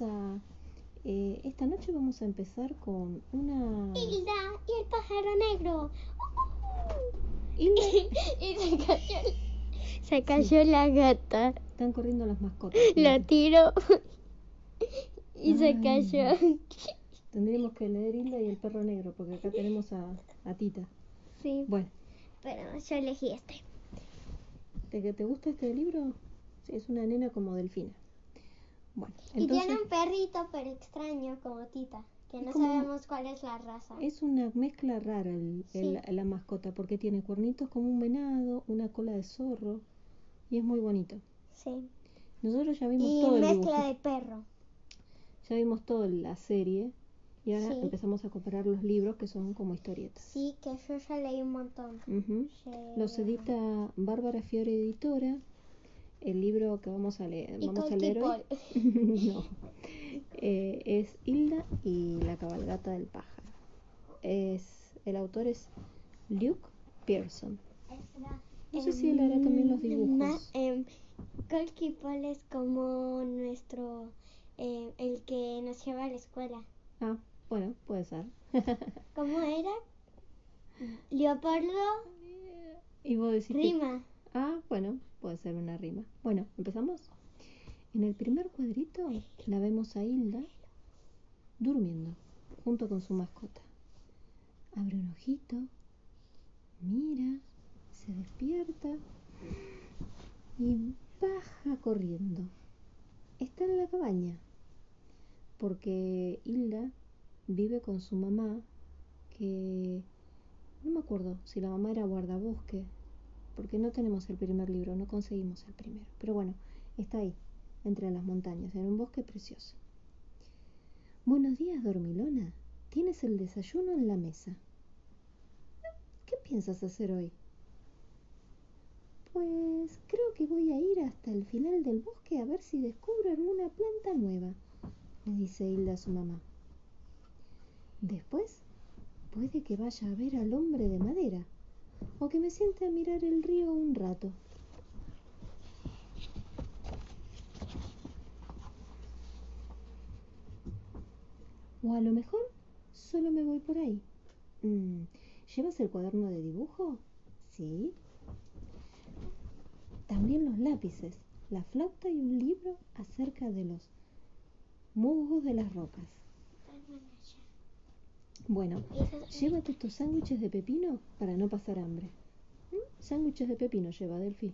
vamos a... eh, esta noche vamos a empezar con una... Hilda y el pájaro negro. Hilda, y se cayó, se cayó la gata. están corriendo las mascotas. La tiró y se Ay. cayó. Tendríamos que leer Hilda y el perro negro, porque acá tenemos a, a Tita. Sí, Bueno, pero yo elegí este. ¿te, que ¿te gusta este libro? Sí, es una nena como delfina. Bueno, Y entonces tiene un perrito pero extraño como Tita, que no sabemos cuál es la raza. es una mezcla rara el- el- Sí. la mascota, porque tiene cuernitos como un venado, una cola de zorro, y es muy bonito. Sí. Nosotros ya vimos Y todo el mezcla de perro. ya vimos toda la serie, y ahora Sí. empezamos a comparar los libros que son como historietas. Sí, que yo ya leí un montón. Ujú. Ya- Los edita Bárbara Fiore Editora. El libro que vamos a leer, vamos a leer hoy no. Eh, es Hilda y la cabalgata del pájaro. Es, el autor es Luke Pearson. No sé si él hará también los dibujos. Ma- em, Cold People es como nuestro, em, el que nos lleva a la escuela. Ah, bueno, puede ser. ¿Cómo era? Leopoldo y vos decís Rima. Ah, bueno, puede ser una rima. Bueno, ¿empezamos? En el primer cuadrito la vemos a Hilda durmiendo junto con su mascota. Abre un ojito, mira, se despierta y baja corriendo. Está en la cabaña porque Hilda vive con su mamá que no me acuerdo si la mamá era guardabosque porque no tenemos el primer libro, no conseguimos el primero. Pero bueno, está ahí, entre las montañas, en un bosque precioso. Buenos días, dormilona. Tienes el desayuno en la mesa. ¿Qué piensas hacer hoy? Pues creo que voy a ir hasta el final del bosque a ver si descubro alguna planta nueva, le dice Hilda a su mamá. Después puede que vaya a ver al hombre de madera o que me siente a mirar el río un rato. O a lo mejor solo me voy por ahí. Mm, ¿Llevas el cuaderno de dibujo? Sí. También los lápices, la flauta y un libro acerca de los musgos de las rocas. Bueno, llévate tus sándwiches de pepino para no pasar hambre. ¿Mm? Sándwiches de pepino lleva, Delphi.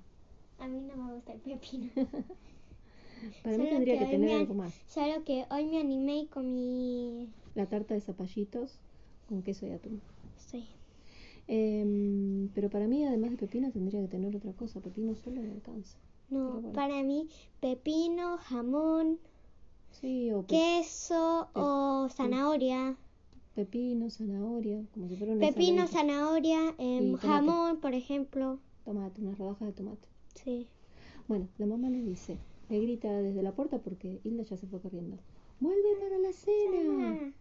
A mí no me gusta el pepino. Para mí tendría que tener me algo más. Solo que hoy me animé y comí... La tarta de zapallitos con queso y atún. Sí. Em, pero para mí, además de pepino, tendría que tener otra cosa. Pepino solo no alcanza. No, bueno. para mí pepino, jamón, Sí, o pe- queso Pe- o zanahoria. Pepino, zanahoria, como si fuera una Pepino, zanahoria, em, jamón, por ejemplo. Tomate, unas rodajas de tomate. Sí. Bueno, la mamá le dice, le grita desde la puerta porque Hilda ya se fue corriendo. ¡Vuelve para la cena!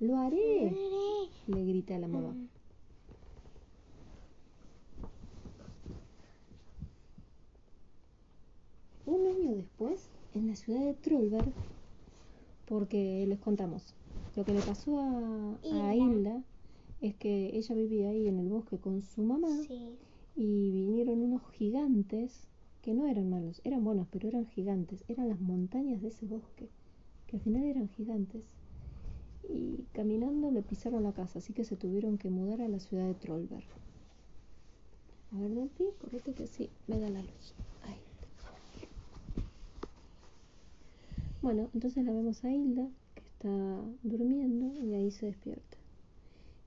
¡Lo haré! Haré. Le grita a la mamá. Mm. Un año después, en la ciudad de Trollberg, porque les contamos, lo que le pasó a, a Hilda. Hilda es que ella vivía ahí en el bosque con su mamá Sí. y vinieron unos gigantes que no eran malos, eran buenos, pero eran gigantes, eran las montañas de ese bosque, que al final eran gigantes. Y caminando le pisaron la casa, así que se tuvieron que mudar a la ciudad de Trollberg. A ver, Delphi, correte que sí, me da la luz. Ahí. Bueno, entonces la vemos a Hilda, está durmiendo y ahí se despierta.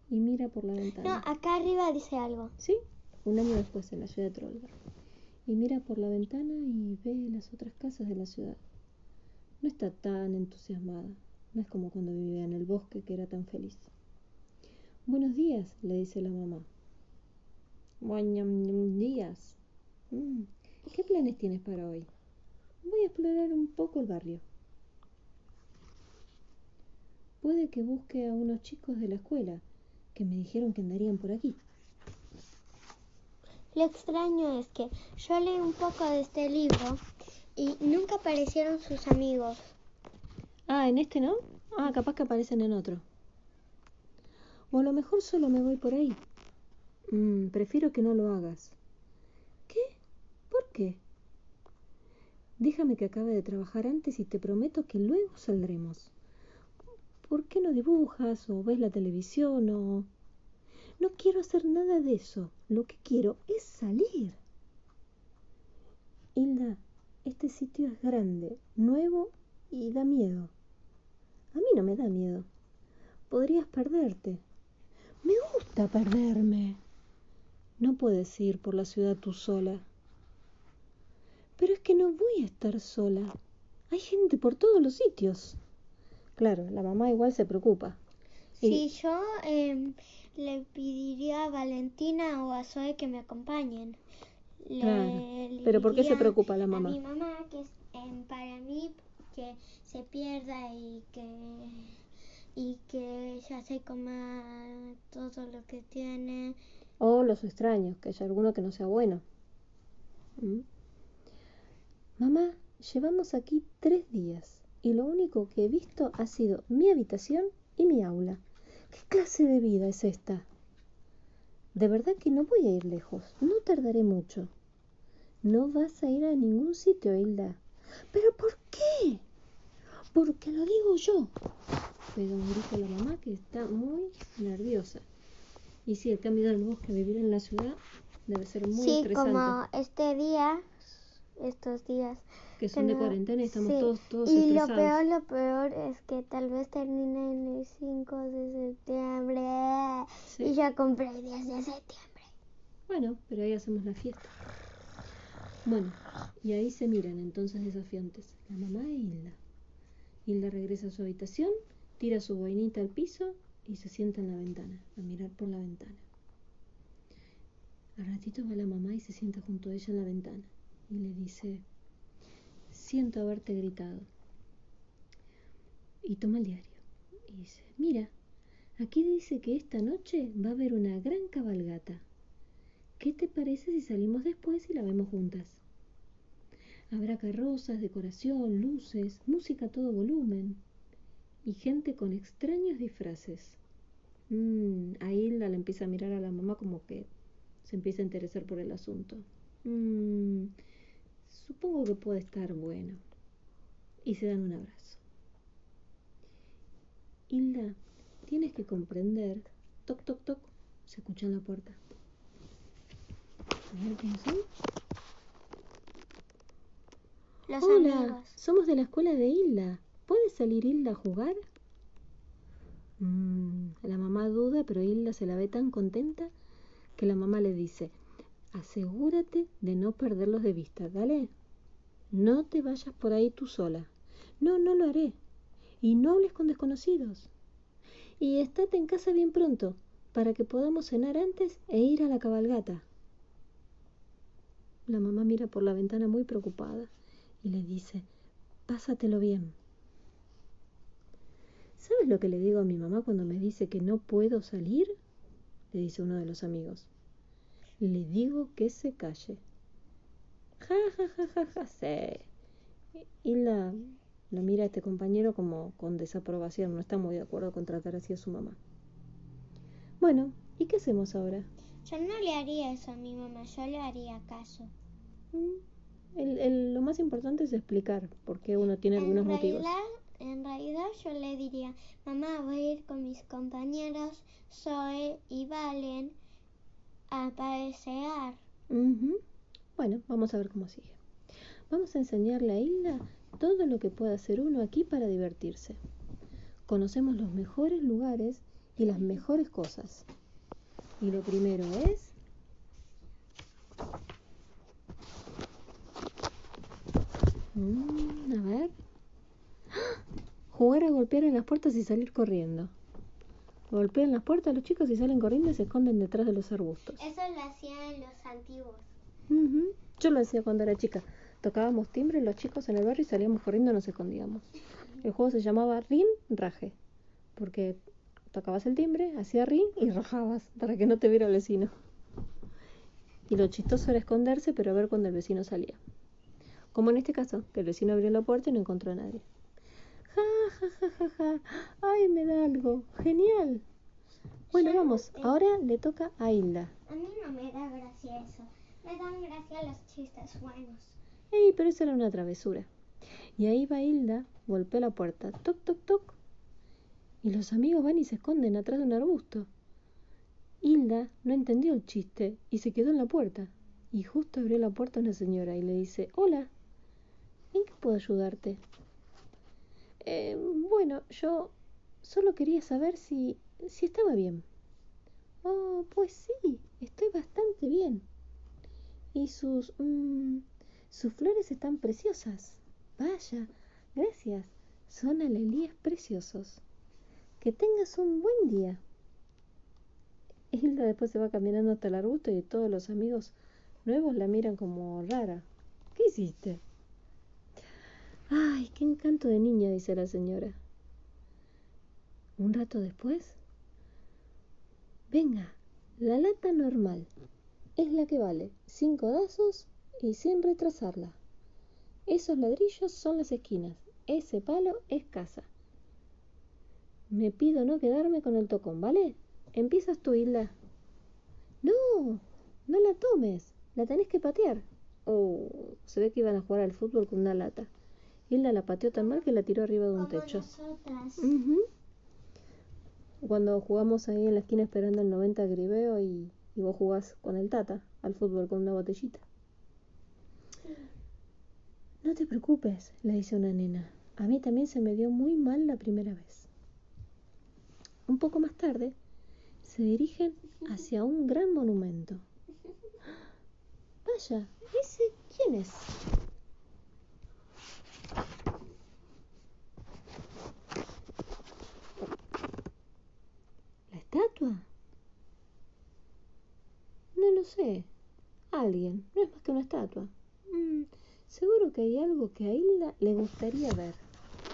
Y mira por la No, ventana. acá arriba dice algo. Sí, un año después en la ciudad de Trollberg. Y mira por la ventana y ve las otras casas de la ciudad. No está tan entusiasmada. No es como cuando vivía en el bosque que era tan feliz. Buenos días, le dice la mamá. Buenos días. "Mm, ¿Qué planes tienes para hoy? Voy a explorar un poco el barrio. Puede que busque a unos chicos de la escuela que me dijeron que andarían por aquí. Lo extraño es que yo leí un poco de este libro y nunca aparecieron sus amigos. Ah, ¿en este no? Ah, capaz que aparecen en otro. O a lo mejor solo me voy por ahí. Mm, prefiero que no lo hagas. ¿Qué? ¿Por qué? Déjame que acabe de trabajar antes y te prometo que luego saldremos. ¿Por qué no dibujas o ves la televisión o... No quiero hacer nada de eso. Lo que quiero es salir. Hilda, este sitio es grande, nuevo y da miedo. A mí no me da miedo. Podrías perderte. Me gusta perderme. No puedes ir por la ciudad tú sola. Pero es que no voy a estar sola. Hay gente por todos los sitios. Claro, la mamá igual se preocupa. Si yo em, le pediría a Valentina o a Zoe que me acompañen. Le- Claro. le Pero ¿por qué se preocupa la A mamá? mi mamá que es, em, para mí que se pierda y que y que ella se coma todo lo que tiene. O los extraños, que haya alguno que no sea bueno. ¿Mm? Mamá, llevamos aquí tres días y lo único que he visto ha sido mi habitación y mi aula. ¿Qué clase de vida es esta? De verdad que no voy a ir lejos, no tardaré mucho. No vas a ir a ningún sitio, Hilda. ¿Pero por qué? Porque lo digo yo. Pega un grito a la mamá que está muy nerviosa. Y sí, el cambio del bosque a vivir en la ciudad debe ser muy sí, estresante. como este día, estos días. Que son de cuarentena y estamos sí. todos, todos Y lo peor, lo peor es que tal vez termine en el 5 de septiembre. Sí. Y ya compré el 10 de septiembre. Bueno, pero ahí hacemos la fiesta. Bueno, y ahí se miran entonces desafiantes, la mamá e Hilda. Hilda regresa a su habitación, tira su boinita al piso y se sienta en la ventana, a mirar por la ventana. Al ratito va la mamá y se sienta junto a ella en la ventana y le dice, siento haberte gritado. Y toma el diario y dice, mira, aquí dice que esta noche va a haber una gran cabalgata. ¿Qué te parece si salimos después y la vemos juntas? Habrá carrozas, decoración, luces, música a todo volumen y gente con extraños disfraces. Mm, a Hilda le empieza a mirar a la mamá como que se empieza a interesar por el asunto. Mm, supongo que puede estar bueno. Y se dan un abrazo. Hilda, tienes que comprender. Toc, toc, toc. Se escucha en la puerta. A ver quiénes son. Hola, somos de la escuela de Hilda. ¿Puede salir Hilda a jugar? Mm, la mamá duda, pero Hilda se la ve tan contenta que la mamá le dice, asegúrate de no perderlos de vista, ¿dale? No te vayas por ahí tú sola. No, no lo haré. Y no hables con desconocidos. Y estate en casa bien pronto, para que podamos cenar antes e ir a la cabalgata. La mamá mira por la ventana muy preocupada y le dice, pásatelo bien. ¿Sabes lo que le digo a mi mamá cuando me dice que no puedo salir? Le dice uno de los amigos. Le digo que se calle. Ja, ja, ja, ja, ja, sí. Y la, mira a este compañero como con desaprobación, no está muy de acuerdo con tratar así a su mamá. Bueno, ¿y qué hacemos ahora? Yo no le haría eso a mi mamá, yo le haría caso. Mm, el- el- lo más importante es explicar por qué uno tiene algunos en motivos. realidad, en realidad yo le diría, mamá, voy a ir con mis compañeros Zoe y Valen a pasear. Ujú. Bueno, vamos a ver cómo sigue. Vamos a enseñarle a Hilda todo lo que puede hacer uno aquí para divertirse. Conocemos los mejores lugares y las mejores cosas. Y lo primero es... Mm, a ver. ¡Ah! Jugar a golpear en las puertas y salir corriendo. Golpean las puertas los chicos y salen corriendo y se esconden detrás de los arbustos. Eso lo hacían los antiguos. Yo lo hacía cuando era chica. Tocábamos timbre los chicos en el barrio y salíamos corriendo y nos escondíamos. El juego se llamaba Rin Raje, porque tocabas el timbre, hacía rin y rajabas para que no te viera el vecino. Y lo chistoso era esconderse, pero a ver cuando el vecino salía. Como en este caso, que el vecino abrió la puerta y no encontró a nadie. Ja, ja, ja, ja, ja. Ay, me da algo. Genial. Bueno, Yo no vamos. Ahora le toca a Hilda. A mí no me da gracia eso. Me dan gracia los chistes buenos. Ey, pero eso era una travesura. Y ahí va Hilda, golpea la puerta. Toc, toc, toc. Y los amigos van y se esconden atrás de un arbusto. Hilda no entendió el chiste y se quedó en la puerta. Y justo abrió la puerta una señora y le dice, hola, ¿en qué puedo ayudarte? "Eh, bueno, yo solo quería saber si, si estaba bien. Oh, pues sí, estoy bastante bien. Y sus... mm, sus flores están preciosas. Vaya, gracias. Son alelías preciosos. Que tengas un buen día. Hilda después se va caminando hasta el arbusto y todos los amigos nuevos la miran como rara. ¿Qué hiciste? Ay, qué encanto de niña, dice la señora. Un rato después. Venga, la lata normal. Es la que vale cinco dazos y sin retrasarla. Esos ladrillos son las esquinas. Ese palo es casa. Me pido no quedarme con el tocón, ¿vale? Empiezas tú, Hilda. No, no la tomes. La tenés que patear. Oh, se ve que iban a jugar al fútbol con una lata. Hilda la pateó tan mal que la tiró arriba de un Como techo. nosotras. Ujú. Cuando jugamos ahí en la esquina esperando el 90 gribeo y, y vos jugás con el tata al fútbol con una botellita. No te preocupes, le dice una nena. A mí también se me dio muy mal la primera vez. Un poco más tarde, se dirigen hacia un gran monumento. Vaya, ¿ese quién es? ¿La estatua? No lo sé. Alguien. No es más que una estatua. Mm, seguro que hay algo que a Hilda le gustaría ver.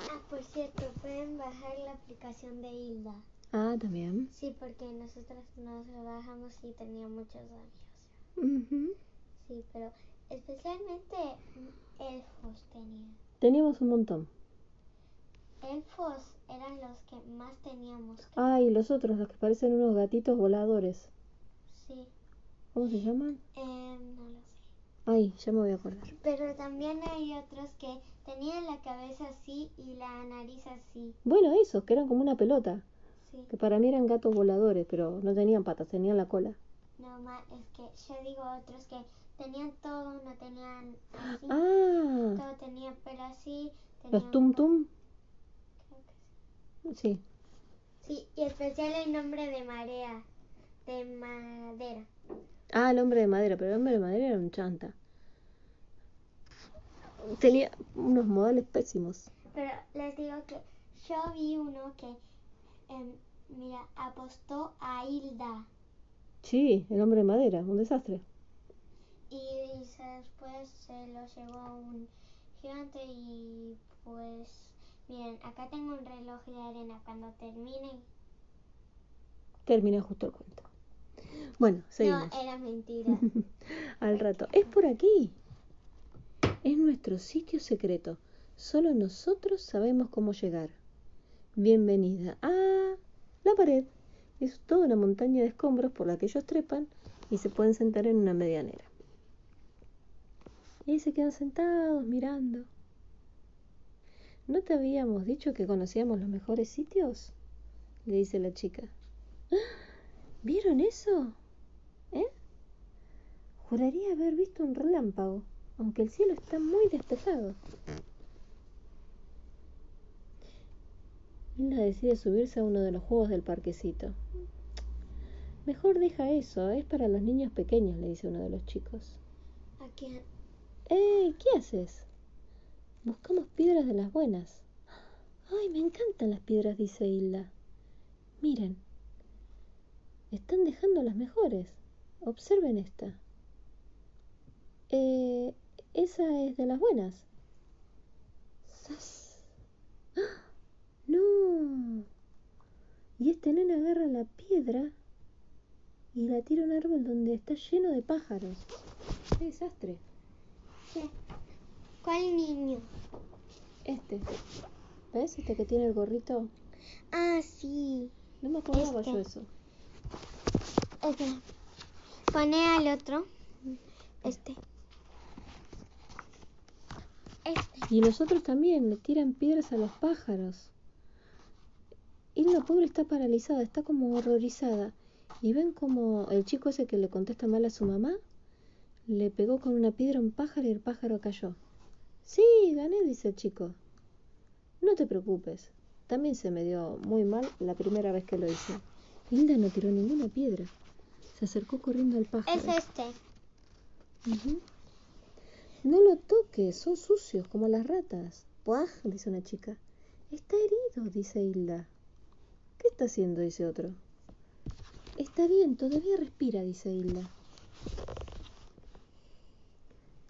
Ah, por cierto, pueden bajar la aplicación de Hilda. Ah, también. Sí, porque nosotras nos la bajamos y tenía muchos amigos. Ujú. Sí, pero especialmente elfos tenía. Teníamos un montón. Elfos eran los que más teníamos. Ah, y los otros, los que parecen unos gatitos voladores. Sí, ¿Cómo se llaman? eh, no lo sé. Ay, ya me voy a acordar. Pero también hay otros que tenían la cabeza así y la nariz así. Bueno, esos, que eran como una pelota. Sí. Que para mí eran gatos voladores, pero no tenían patas, tenían la cola. No, ma, es que yo digo otros que tenían todo, no tenían así. Ah, Todo tenía pelo así. los tenían tum po- tum. que Sí. sí. Y especial el nombre de marea, de madera. Ah, el hombre de madera, pero el hombre de madera era un chanta. Tenía unos modales pésimos. Pero les digo que yo vi uno que, em, mira, apostó a Hilda. Sí, el hombre de madera, un desastre. Y después se lo llevó un gigante y pues miren, acá tengo un reloj de arena. Cuando termine... Termina justo el cuento. Bueno, seguimos. No, era mentira. Al rato. Es por aquí. Es nuestro sitio secreto. Solo nosotros sabemos cómo llegar. Bienvenida a la pared. Es toda una montaña de escombros por la que ellos trepan y se pueden sentar en una medianera. Y ahí se quedan sentados mirando. ¿No te habíamos dicho que conocíamos los mejores sitios? Le dice la chica. ¿Vieron eso? ¿Eh? Juraría haber visto un relámpago, aunque el cielo está muy despejado. Hilda decide subirse a uno de los juegos del parquecito. Mejor deja eso, es para los niños pequeños, le dice uno de los chicos. Aquí, ¡Eh! ¿Qué haces? Buscamos piedras de las buenas. ¡Ay, me encantan las piedras! dice Hilda. Miren, están dejando las mejores. Observen esta. Eh, esa es de las buenas. ¡Sas! ¡Ah! ¡No! Y este nene agarra la piedra y la tira a un árbol donde está lleno de pájaros. ¡Qué desastre! ¿qué? ¿Cuál niño? Este. ¿Ves? Este que tiene el gorrito. Ah, sí. No me acordaba Este. yo eso. Espera. Pone al otro. Este. Este. Y nosotros también le tiran piedras a los pájaros. Y la pobre está paralizada, está como horrorizada. Y ven como el chico ese que le contesta mal a su mamá le pegó con una piedra a un pájaro y el pájaro cayó. Sí, gané, dice el chico. No te preocupes. También se me dio muy mal la primera vez que lo hice. Hilda no tiró ninguna piedra. Se acercó corriendo al pájaro. Es este. No lo toques, son sucios como las ratas. Puaj, dice una chica. Está herido, dice Hilda. ¿Qué está haciendo? dice otro. Está bien, todavía respira, dice Hilda.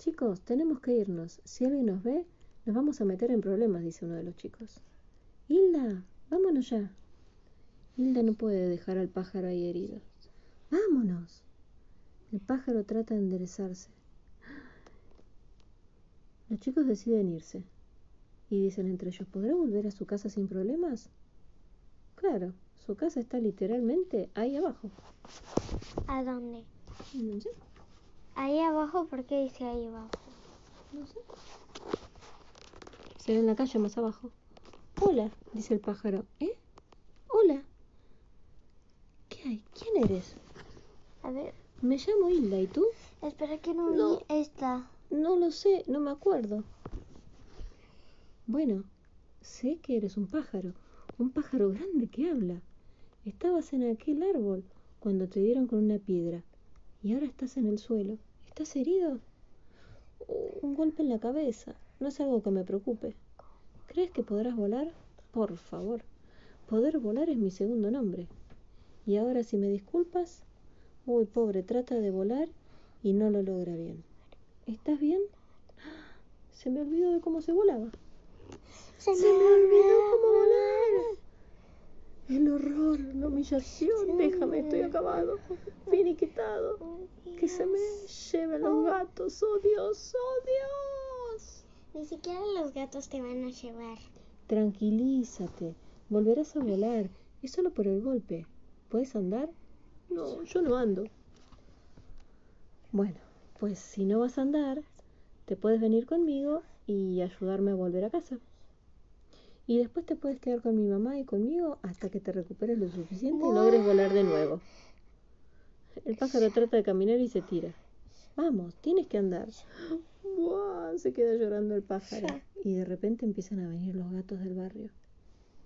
Chicos, tenemos que irnos. Si alguien nos ve, nos vamos a meter en problemas, dice uno de los chicos. Hilda, vámonos ya. Hilda no puede dejar al pájaro ahí herido. Vámonos. El pájaro trata de enderezarse. Los chicos deciden irse y dicen entre ellos, ¿podrá volver a su casa sin problemas? Claro, su casa está literalmente ahí abajo. ¿A dónde? No sé, Ahí abajo, ¿por qué dice ahí abajo? no sé. Se ve en la calle más abajo. Hola, dice el pájaro. ¿Eh? Hola. ¿Qué hay? ¿Quién eres? A ver, Me llamo Hilda, ¿y tú? espera que no, No. vi esta. No lo sé, no me acuerdo. Bueno, sé que eres un pájaro, un pájaro grande que habla. Estabas en aquel árbol cuando te dieron con una piedra y ahora estás en el suelo. ¿Estás herido? "Oh, un golpe en la cabeza. No es algo que me preocupe. ¿Crees que podrás volar? Por favor. Poder volar es mi segundo nombre. Y ahora si me disculpas, uy, pobre, trata de volar y no lo logra bien. ¿Estás bien? Se me olvidó de cómo se volaba. Se, Se me olvidó cómo volar. El horror, la humillación. Déjame, estoy acabado. Finiquitado. Que se me lleven los gatos. Oh Dios, oh Dios. Ni siquiera los gatos te van a llevar. Tranquilízate. Volverás a volar. Es solo por el golpe. ¿Puedes andar? No, yo no ando. Bueno, pues si no vas a andar, te puedes venir conmigo y ayudarme a volver a casa. Y después te puedes quedar con mi mamá y conmigo hasta que te recuperes lo suficiente y logres volar de nuevo. El pájaro trata de caminar y se tira. Vamos, tienes que andar. Buah, se queda llorando el pájaro. Y de repente empiezan a venir los gatos del barrio.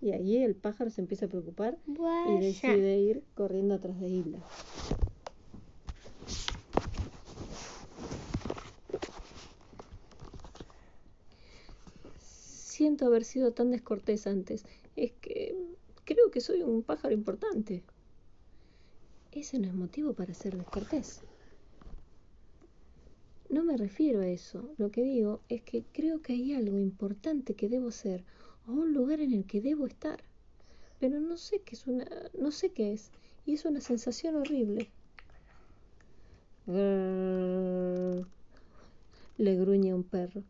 Y ahí el pájaro se empieza a preocupar y decide ir corriendo atrás de Hilda. Siento haber sido tan descortés antes. Es que creo que soy un pájaro importante. Ese no es motivo para ser descortés. No me refiero a eso. Lo que digo es que creo que hay algo importante que debo ser o un lugar en el que debo estar. Pero no sé qué es una, no sé qué es y es una sensación horrible. Le gruñe un perro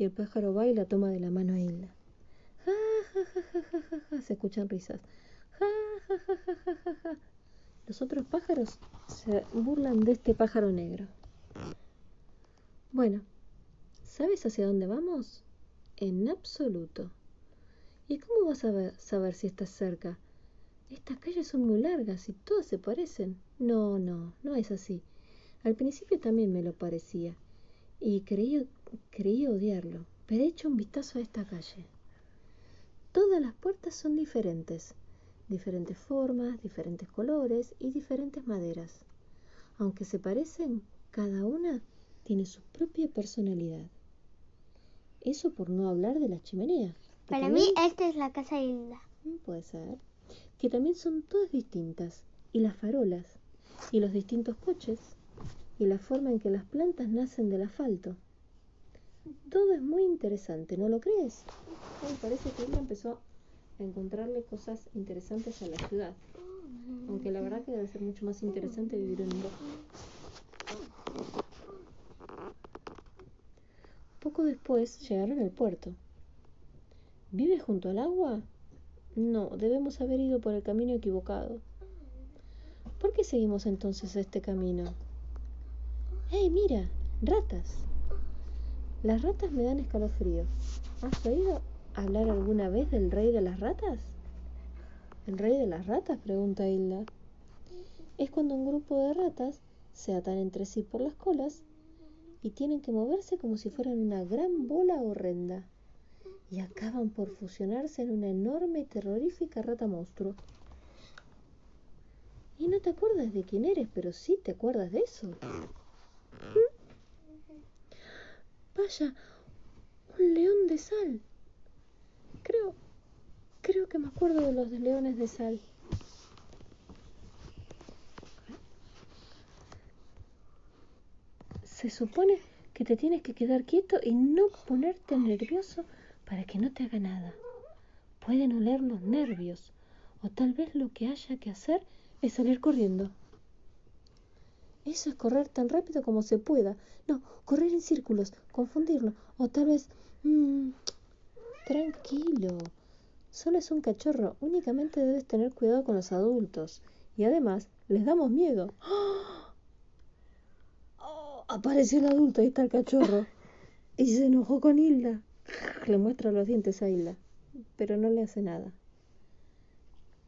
y el pájaro va y la toma de la mano a Hilda. Ja, ja, ja, ja, ja, ja. Se escuchan risas. Ja, ja, ja, ja, ja, ja. Los otros pájaros se burlan de este pájaro negro. Bueno, ¿sabes hacia dónde vamos? En absoluto. ¿Y cómo vas a saber si estás cerca? Estas calles son muy largas y todas se parecen. No, no, no es así. Al principio también me lo parecía y creí, creí odiarlo, pero he hecho un vistazo a esta calle. Todas las puertas son diferentes, diferentes formas, diferentes colores y diferentes maderas. Aunque se parecen, cada una tiene su propia personalidad. Eso por no hablar de las chimeneas. Para también- mí, esta es la casa de Hilda. Mm, Puede ser. Que también son todas distintas. Y las farolas. Y los distintos coches. Y la forma en que las plantas nacen del asfalto. Todo es muy interesante, ¿no lo crees? Me parece que ella empezó a encontrarle cosas interesantes a la ciudad. Aunque la verdad que debe ser mucho más interesante vivir en un bosque. Poco después llegaron al puerto. ¿Vive junto al agua? No, debemos haber ido por el camino equivocado. ¿Por qué seguimos entonces este camino? ¡Hey, mira! ¡Ratas! Las ratas me dan escalofrío. ¿Has oído hablar alguna vez del rey de las ratas? ¿El rey de las ratas? pregunta Hilda. Es cuando un grupo de ratas se atan entre sí por las colas y tienen que moverse como si fueran una gran bola horrenda y acaban por fusionarse en una enorme y terrorífica rata monstruo. Y no te acuerdas de quién eres, pero sí te acuerdas de eso. Vaya, un león de sal. Creo, creo que me acuerdo de los leones de sal. Se supone que te tienes que quedar quieto y no ponerte nervioso para que no te haga nada. Pueden oler los nervios o tal vez lo que haya que hacer es salir corriendo. Eso es correr tan rápido como se pueda. No, correr en círculos, confundirlo. O tal vez... Mmm, tranquilo. Solo es un cachorro. Únicamente debes tener cuidado con los adultos. Y además, les damos miedo. ¡Oh! apareció el adulto, ahí está el cachorro. Y se enojó con Hilda. Le muestra los dientes a Hilda, pero no le hace nada.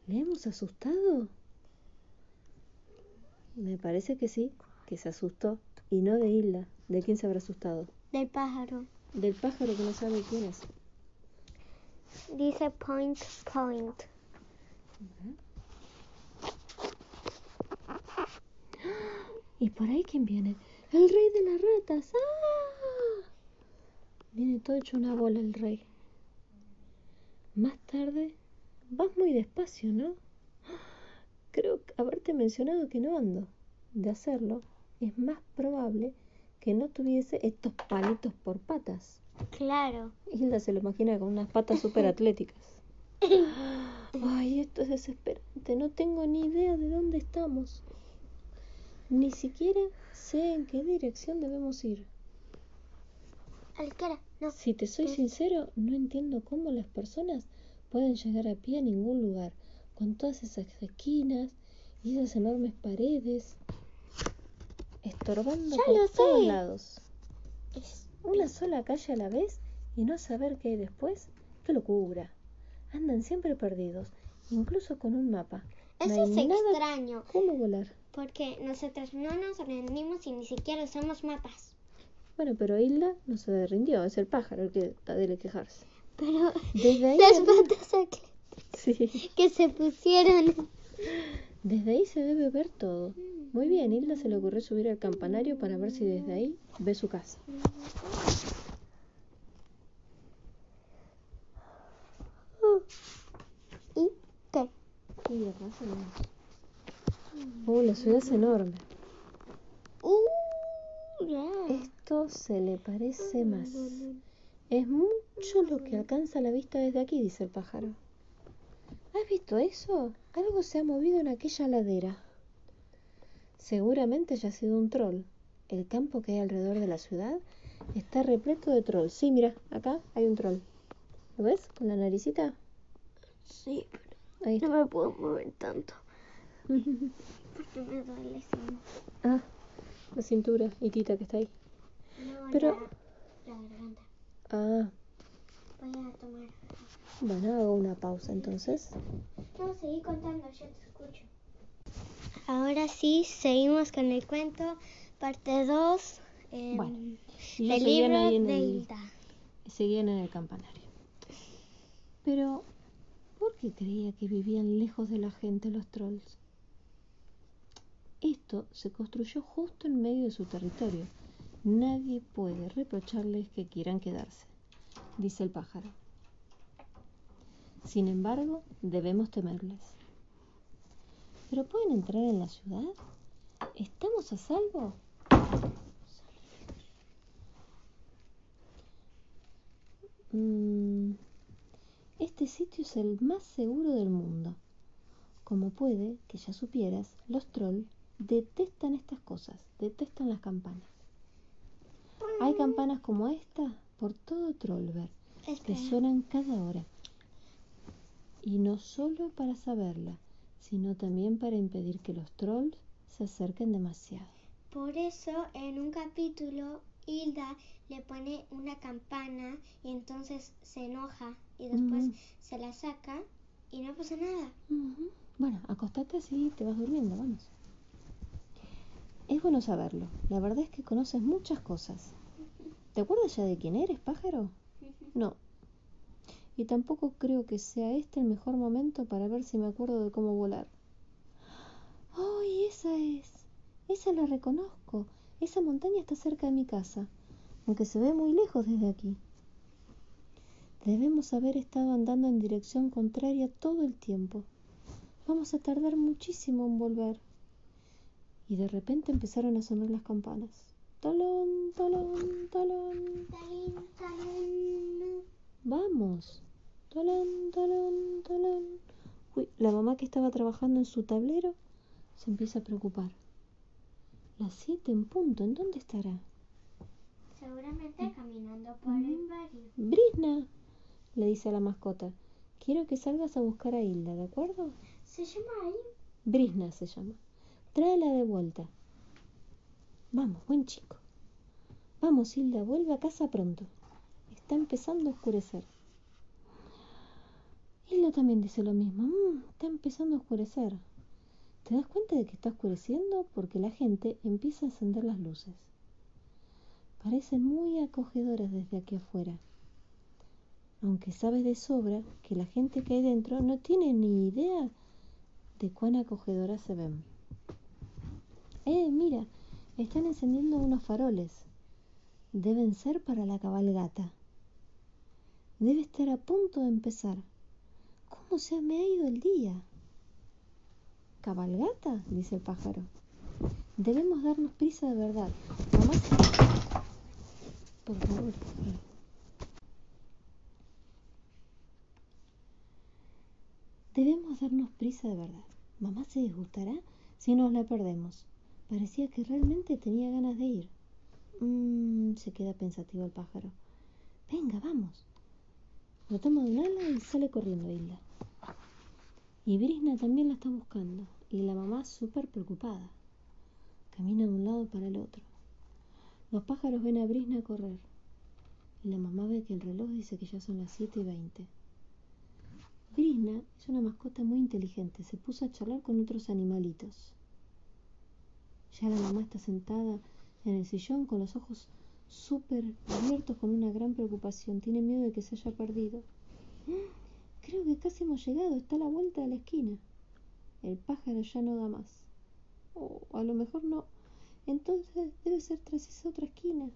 ¿Le hemos asustado? Me parece que sí, que se asustó. Y no de Hilda. ¿De quién se habrá asustado? Del pájaro. Del pájaro que no sabe quién es. Dice point, point. ¿Y por ahí quién viene? El rey de las ratas. ¡Ah! Viene todo hecho una bola el rey. Más tarde, vas muy despacio, ¿no? Creo haberte mencionado que no ando. De hacerlo, es más probable que no tuviese estos palitos por patas. Claro. Hilda se lo imagina con unas patas súper atléticas. Ay, esto es desesperante. No tengo ni idea de dónde estamos. Ni siquiera sé en qué dirección debemos ir. Alcara, no. Si te soy sincero, no entiendo cómo las personas pueden llegar a pie a ningún lugar, con todas esas esquinas y esas enormes paredes, estorbando Ya por lo todos sé. lados. Es- Una sola calle a la vez y no saber qué hay después. ¡Qué locura! Andan siempre perdidos, incluso con un mapa. Eso es extraño, cómo volar. porque nosotros no nos rendimos y ni siquiera usamos mapas. Bueno, pero Hilda no se rindió, es el pájaro el que está de quejarse. Pero Desde ahí, las patas aquí sí, que se pusieron. desde ahí se debe ver todo. Muy bien, Hilda se le ocurrió subir al campanario para ver si desde ahí ve su casa. ¿Y qué? Ve. Oh, la ciudad es enorme. Uh. Esto se le parece más. Es mucho lo que alcanza la vista desde aquí, dice el pájaro. ¿Has visto eso? Algo se ha movido en aquella ladera. Seguramente haya sido un troll. El campo que hay alrededor de la ciudad está repleto de trolls. Sí, mira, acá hay un troll. ¿Lo ves? Con la naricita. Sí, Ahí no me puedo mover tanto. Porque me duele. sí. ah, la cintura y Tita que está ahí. No, Pero- la, la garganta. Ah, Voy a tomar. Bueno, hago una pausa entonces. No, seguí contando, yo te escucho. Ahora sí, seguimos con el cuento, parte 2 Bueno, Y ellos del libro en de el, Hilda. seguían en el campanario. Pero, ¿por qué creía que vivían lejos de la gente los trolls? Esto se construyó justo en medio de su territorio. Nadie puede reprocharles que quieran quedarse, dice el pájaro. Sin embargo, debemos temerles. ¿Pero pueden entrar en la ciudad? ¿Estamos a salvo? Mm, este sitio es el más seguro del mundo. Como puede que ya supieras, los trolls detestan estas cosas, detestan las campanas. Hay campanas como esta por todo Trollberg que suenan cada hora Y no solo para saberla, sino también para impedir que los trolls se acerquen demasiado. Por eso en un capítulo Hilda le pone una campana y entonces se enoja y después se la saca y no pasa nada. Bueno, acostate así te vas durmiendo, vamos. Es bueno saberlo. La verdad es que conoces muchas cosas. ¿Te acuerdas ya de quién eres, pájaro? No. Y tampoco creo que sea este el mejor momento para ver si me acuerdo de cómo volar. ¡Ay, esa es! Esa la reconozco. Esa montaña está cerca de mi casa, aunque se ve muy lejos desde aquí. Debemos haber estado andando en dirección contraria todo el tiempo. Vamos a tardar muchísimo en volver. Y de repente empezaron a sonar las campanas. Talón, talón, talón. Talín, talín. Vamos. Talón, talón, talón. Uy, la mamá que estaba trabajando en su tablero se empieza a preocupar. Las siete en punto, ¿en dónde estará? Seguramente caminando por el barrio. Brisna, le dice a la mascota. Quiero que salgas a buscar a Hilda, ¿de acuerdo? ¿Se llama ahí? Brisna se llama. Tráela de vuelta. Vamos, buen chico. Vamos, Hilda, vuelve a casa pronto. Está empezando a oscurecer. Hilda también dice lo mismo. "Mm, está empezando a oscurecer. ¿Te das cuenta de que está oscureciendo? Porque la gente empieza a encender las luces. Parecen muy acogedoras desde aquí afuera. Aunque sabes de sobra que la gente que hay dentro no tiene ni idea de cuán acogedoras se ven. Eh, mira, están encendiendo unos faroles. Deben ser para la cabalgata. Debe estar a punto de empezar. ¿Cómo se me ha ido el día? ¿Cabalgata? dice el pájaro. Debemos darnos prisa de verdad. Mamá. Por favor. Debemos darnos prisa de verdad. Mamá se disgustará si nos la perdemos. Parecía que realmente tenía ganas de ir. Mm, se queda pensativo el pájaro. Venga, vamos. Lo toma de un ala y sale corriendo Hilda. Y Brisna también la está buscando. Y la mamá súper preocupada. Camina de un lado para el otro. Los pájaros ven a Brisna correr. Y la mamá ve que el reloj dice que ya son las 7 y 20. Brisna es una mascota muy inteligente. Se puso a charlar con otros animalitos. Ya la mamá está sentada en el sillón con los ojos súper abiertos con una gran preocupación. Tiene miedo de que se haya perdido. Creo que casi hemos llegado. Está a la vuelta de la esquina. El pájaro ya no da más. O a lo mejor no. Entonces debe ser tras esa otra esquina.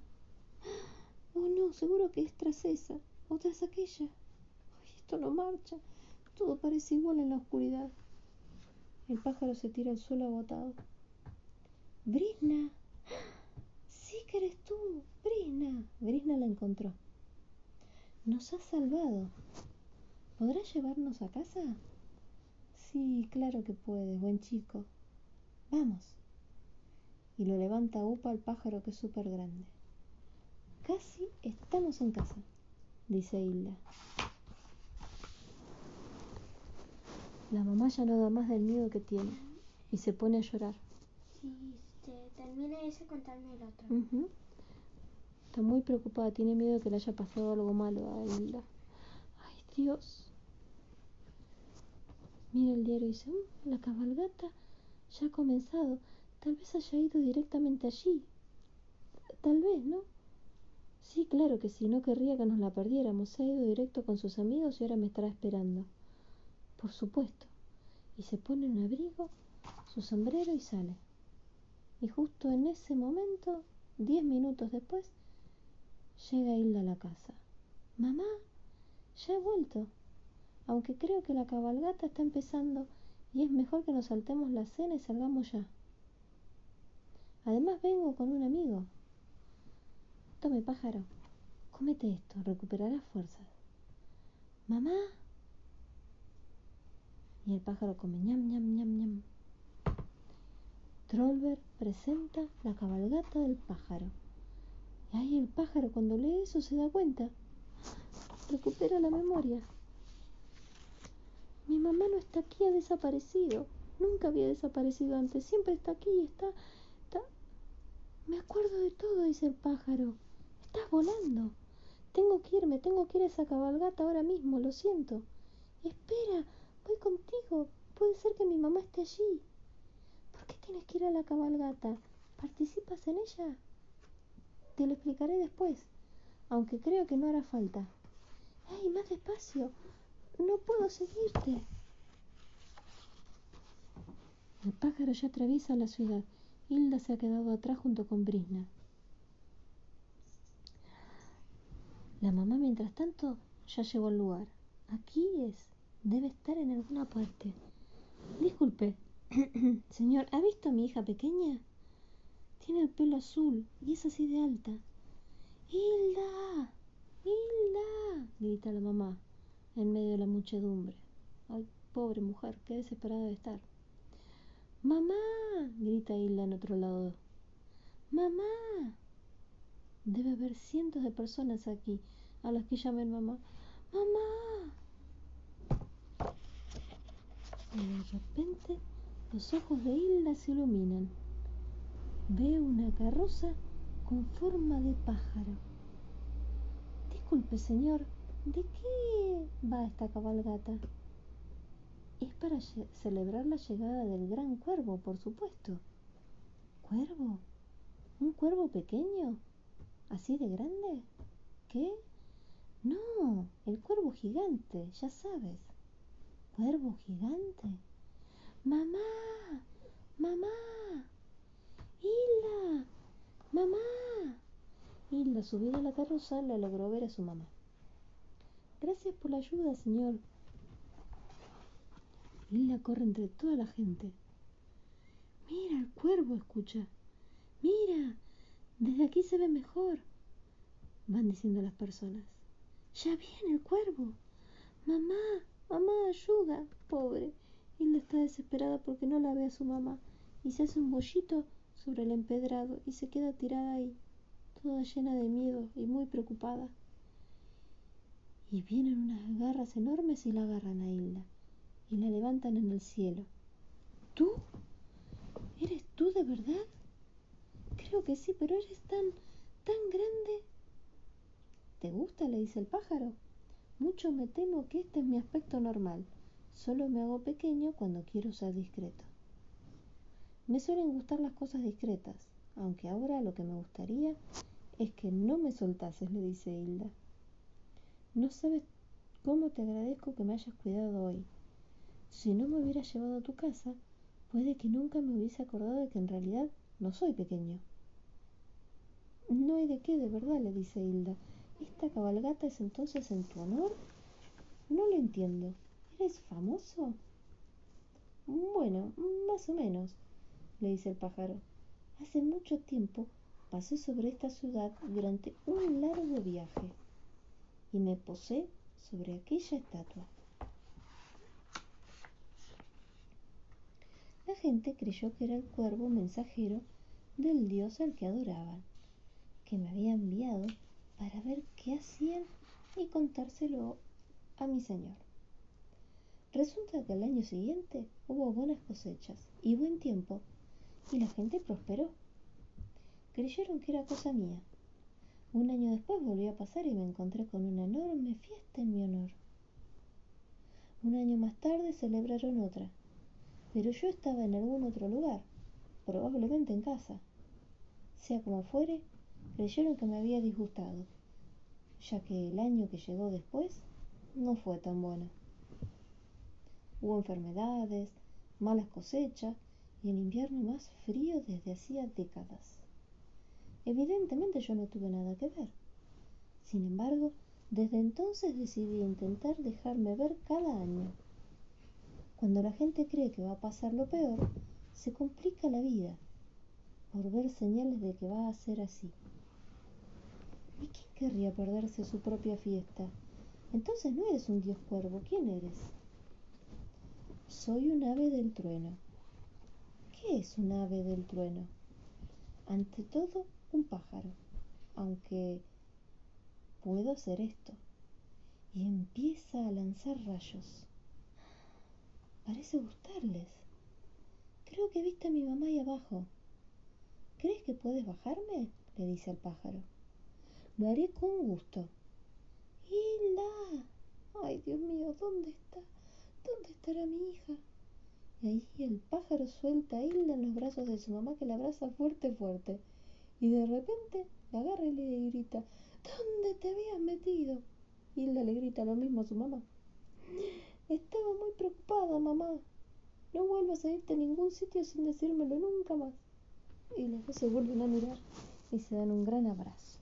Oh no, seguro que es tras esa. O tras aquella. Esto no marcha. Todo parece igual en la oscuridad. El pájaro se tira al suelo agotado. Brisna. Sí que eres tú, Brisna. Brisna la encontró. Nos has salvado. ¿Podrás llevarnos a casa? Sí, claro que puedes, buen chico. Vamos. Y lo levanta upa al pájaro que es súper grande. Casi estamos en casa, dice Hilda. La mamá ya no da más del miedo que tiene y se pone a llorar. Sí, termina ese contarme el otro. Está muy preocupada, tiene miedo que le haya pasado algo malo a Hilda. Ay, Dios. Mira el diario y dice, "Mm, la cabalgata ya ha comenzado. Tal vez haya ido directamente allí. Tal vez, ¿no? Sí, claro que sí, no querría que nos la perdiéramos. Se ha ido directo con sus amigos y ahora me estará esperando. Por supuesto. Y se pone un abrigo, su sombrero y sale. Y justo en ese momento, diez minutos después, llega Hilda a la casa. Mamá, ya he vuelto. Aunque creo que la cabalgata está empezando y es mejor que nos saltemos la cena y salgamos ya. Además vengo con un amigo. Tome, pájaro, cómete esto, recuperarás fuerzas. Mamá. Y el pájaro come ñam, ñam, ñam, ñam. Trollberg presenta la cabalgata del pájaro. Y ahí el pájaro cuando lee eso se da cuenta. Recupera la memoria. Mi mamá no está aquí, ha desaparecido. Nunca había desaparecido antes, siempre está aquí, está, está... Me acuerdo de todo, dice el pájaro. Estás volando. Tengo que irme, tengo que ir a esa cabalgata ahora mismo, lo siento. Espera, voy contigo. Puede ser que mi mamá esté allí. ¿Por qué tienes que ir a la cabalgata? ¿Participas en ella? Te lo explicaré después, aunque creo que no hará falta. ¡Ay, más despacio! No puedo seguirte. El pájaro ya atraviesa la ciudad. Hilda se ha quedado atrás junto con Brisna. La mamá, mientras tanto, ya llegó al lugar. Aquí es. Debe estar en alguna parte. Disculpe, señor, ¿ha visto a mi hija pequeña? Tiene el pelo azul y es así de alta. ¡Hilda! ¡Hilda! grita la mamá en medio de la muchedumbre. Ay, pobre mujer, qué desesperada de estar. ¡Mamá! grita Hilda en otro lado. ¡Mamá! Debe haber cientos de personas aquí a las que llamen mamá. ¡Mamá! Y de repente los ojos de Hilda se iluminan. Ve una carroza con forma de pájaro. Disculpe, señor, ¿de qué va esta cabalgata? Es para celebrar la llegada del gran cuervo, por supuesto. ¿Cuervo? ¿Un cuervo pequeño? ¿Así de grande? ¿Qué? No, el cuervo gigante, ya sabes. ¿Cuervo gigante? ¡Mamá! ¡Mamá! ¡Hilda! ¡Mamá! Hilda, subida a la carroza, la logró ver a su mamá. Gracias por la ayuda, señor, Hilda corre entre toda la gente. Mira, el cuervo escucha. Mira, desde aquí se ve mejor. Van diciendo las personas. Ya viene el cuervo. Mamá, mamá, ayuda. Pobre. Hilda está desesperada porque no la ve a su mamá y se hace un bollito sobre el empedrado y se queda tirada ahí, toda llena de miedo y muy preocupada. Y vienen unas garras enormes y la agarran a Hilda y la levantan en el cielo. ¿Tú? ¿Eres tú de verdad? Creo que sí, pero eres tan, tan grande. ¿Te gusta? le dice el pájaro. Mucho me temo que este es mi aspecto normal. Solo me hago pequeño cuando quiero ser discreto. Me suelen gustar las cosas discretas, aunque ahora lo que me gustaría es que no me soltases, le dice Hilda. No sabes cómo te agradezco que me hayas cuidado hoy. Si no me hubieras llevado a tu casa, puede que nunca me hubiese acordado de que en realidad no soy pequeño. No hay de qué, de verdad, le dice Hilda. ¿Esta cabalgata es entonces en tu honor? No lo entiendo. ¿Eres famoso? Bueno, más o menos, le dice el pájaro. Hace mucho tiempo pasé sobre esta ciudad durante un largo viaje y me posé sobre aquella estatua. La gente creyó que era el cuervo mensajero del dios al que adoraban, que me había enviado para ver qué hacían y contárselo a mi señor. Resulta que al año siguiente hubo buenas cosechas y buen tiempo, y la gente prosperó. Creyeron que era cosa mía. Un año después volvió a pasar y me encontré con una enorme fiesta en mi honor. Un año más tarde celebraron otra, pero yo estaba en algún otro lugar, probablemente en casa. Sea como fuere, creyeron que me había disgustado, ya que el año que llegó después no fue tan bueno. Hubo enfermedades, malas cosechas y el invierno más frío desde hacía décadas. Evidentemente yo no tuve nada que ver. Sin embargo, desde entonces decidí intentar dejarme ver cada año. Cuando la gente cree que va a pasar lo peor, se complica la vida por ver señales de que va a ser así. ¿Y quién querría perderse su propia fiesta? Entonces no eres un dios cuervo, ¿quién eres? Soy un ave del trueno. ¿Qué es un ave del trueno? Ante todo, un pájaro, aunque puedo hacer esto. Y empieza a lanzar rayos parece gustarles. Creo que viste a mi mamá ahí abajo. ¿Crees que puedes bajarme? le dice el pájaro. Lo haré con gusto. ¡Hilda! Ay, Dios mío, ¿dónde está? ¿Dónde estará mi hija? Y ahí el pájaro suelta a Hilda en los brazos de su mamá que la abraza fuerte, fuerte. Y de repente la agarra y le grita, ¿dónde te habías metido? Hilda le grita lo mismo a su mamá. Estaba muy preocupada, mamá. No vuelvas a irte a ningún sitio sin decírmelo nunca más. Y los dos se vuelven a mirar y se dan un gran abrazo.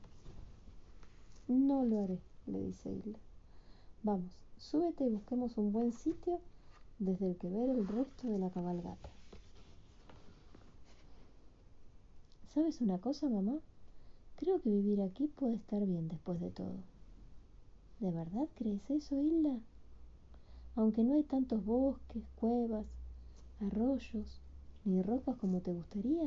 No lo haré, le dice Hilda. Vamos, súbete y busquemos un buen sitio desde el que ver el resto de la cabalgata. ¿Sabes una cosa, mamá? Creo que vivir aquí puede estar bien después de todo. ¿De verdad crees eso, Hilda? Aunque no hay tantos bosques, cuevas, arroyos, ni rocas como te gustaría.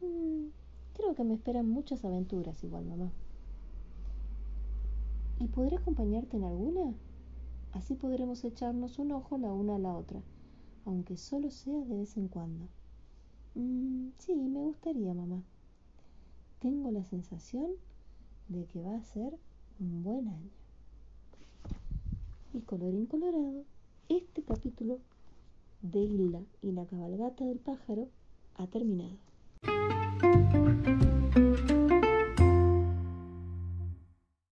Mm, creo que me esperan muchas aventuras igual, mamá. ¿Y podré acompañarte en alguna? Así podremos echarnos un ojo la una a la otra, aunque solo sea de vez en cuando. Mm, sí, me gustaría, mamá. Tengo la sensación de que va a ser un buen año. Y colorín colorado, este capítulo de Hilda y la cabalgata del pájaro ha terminado.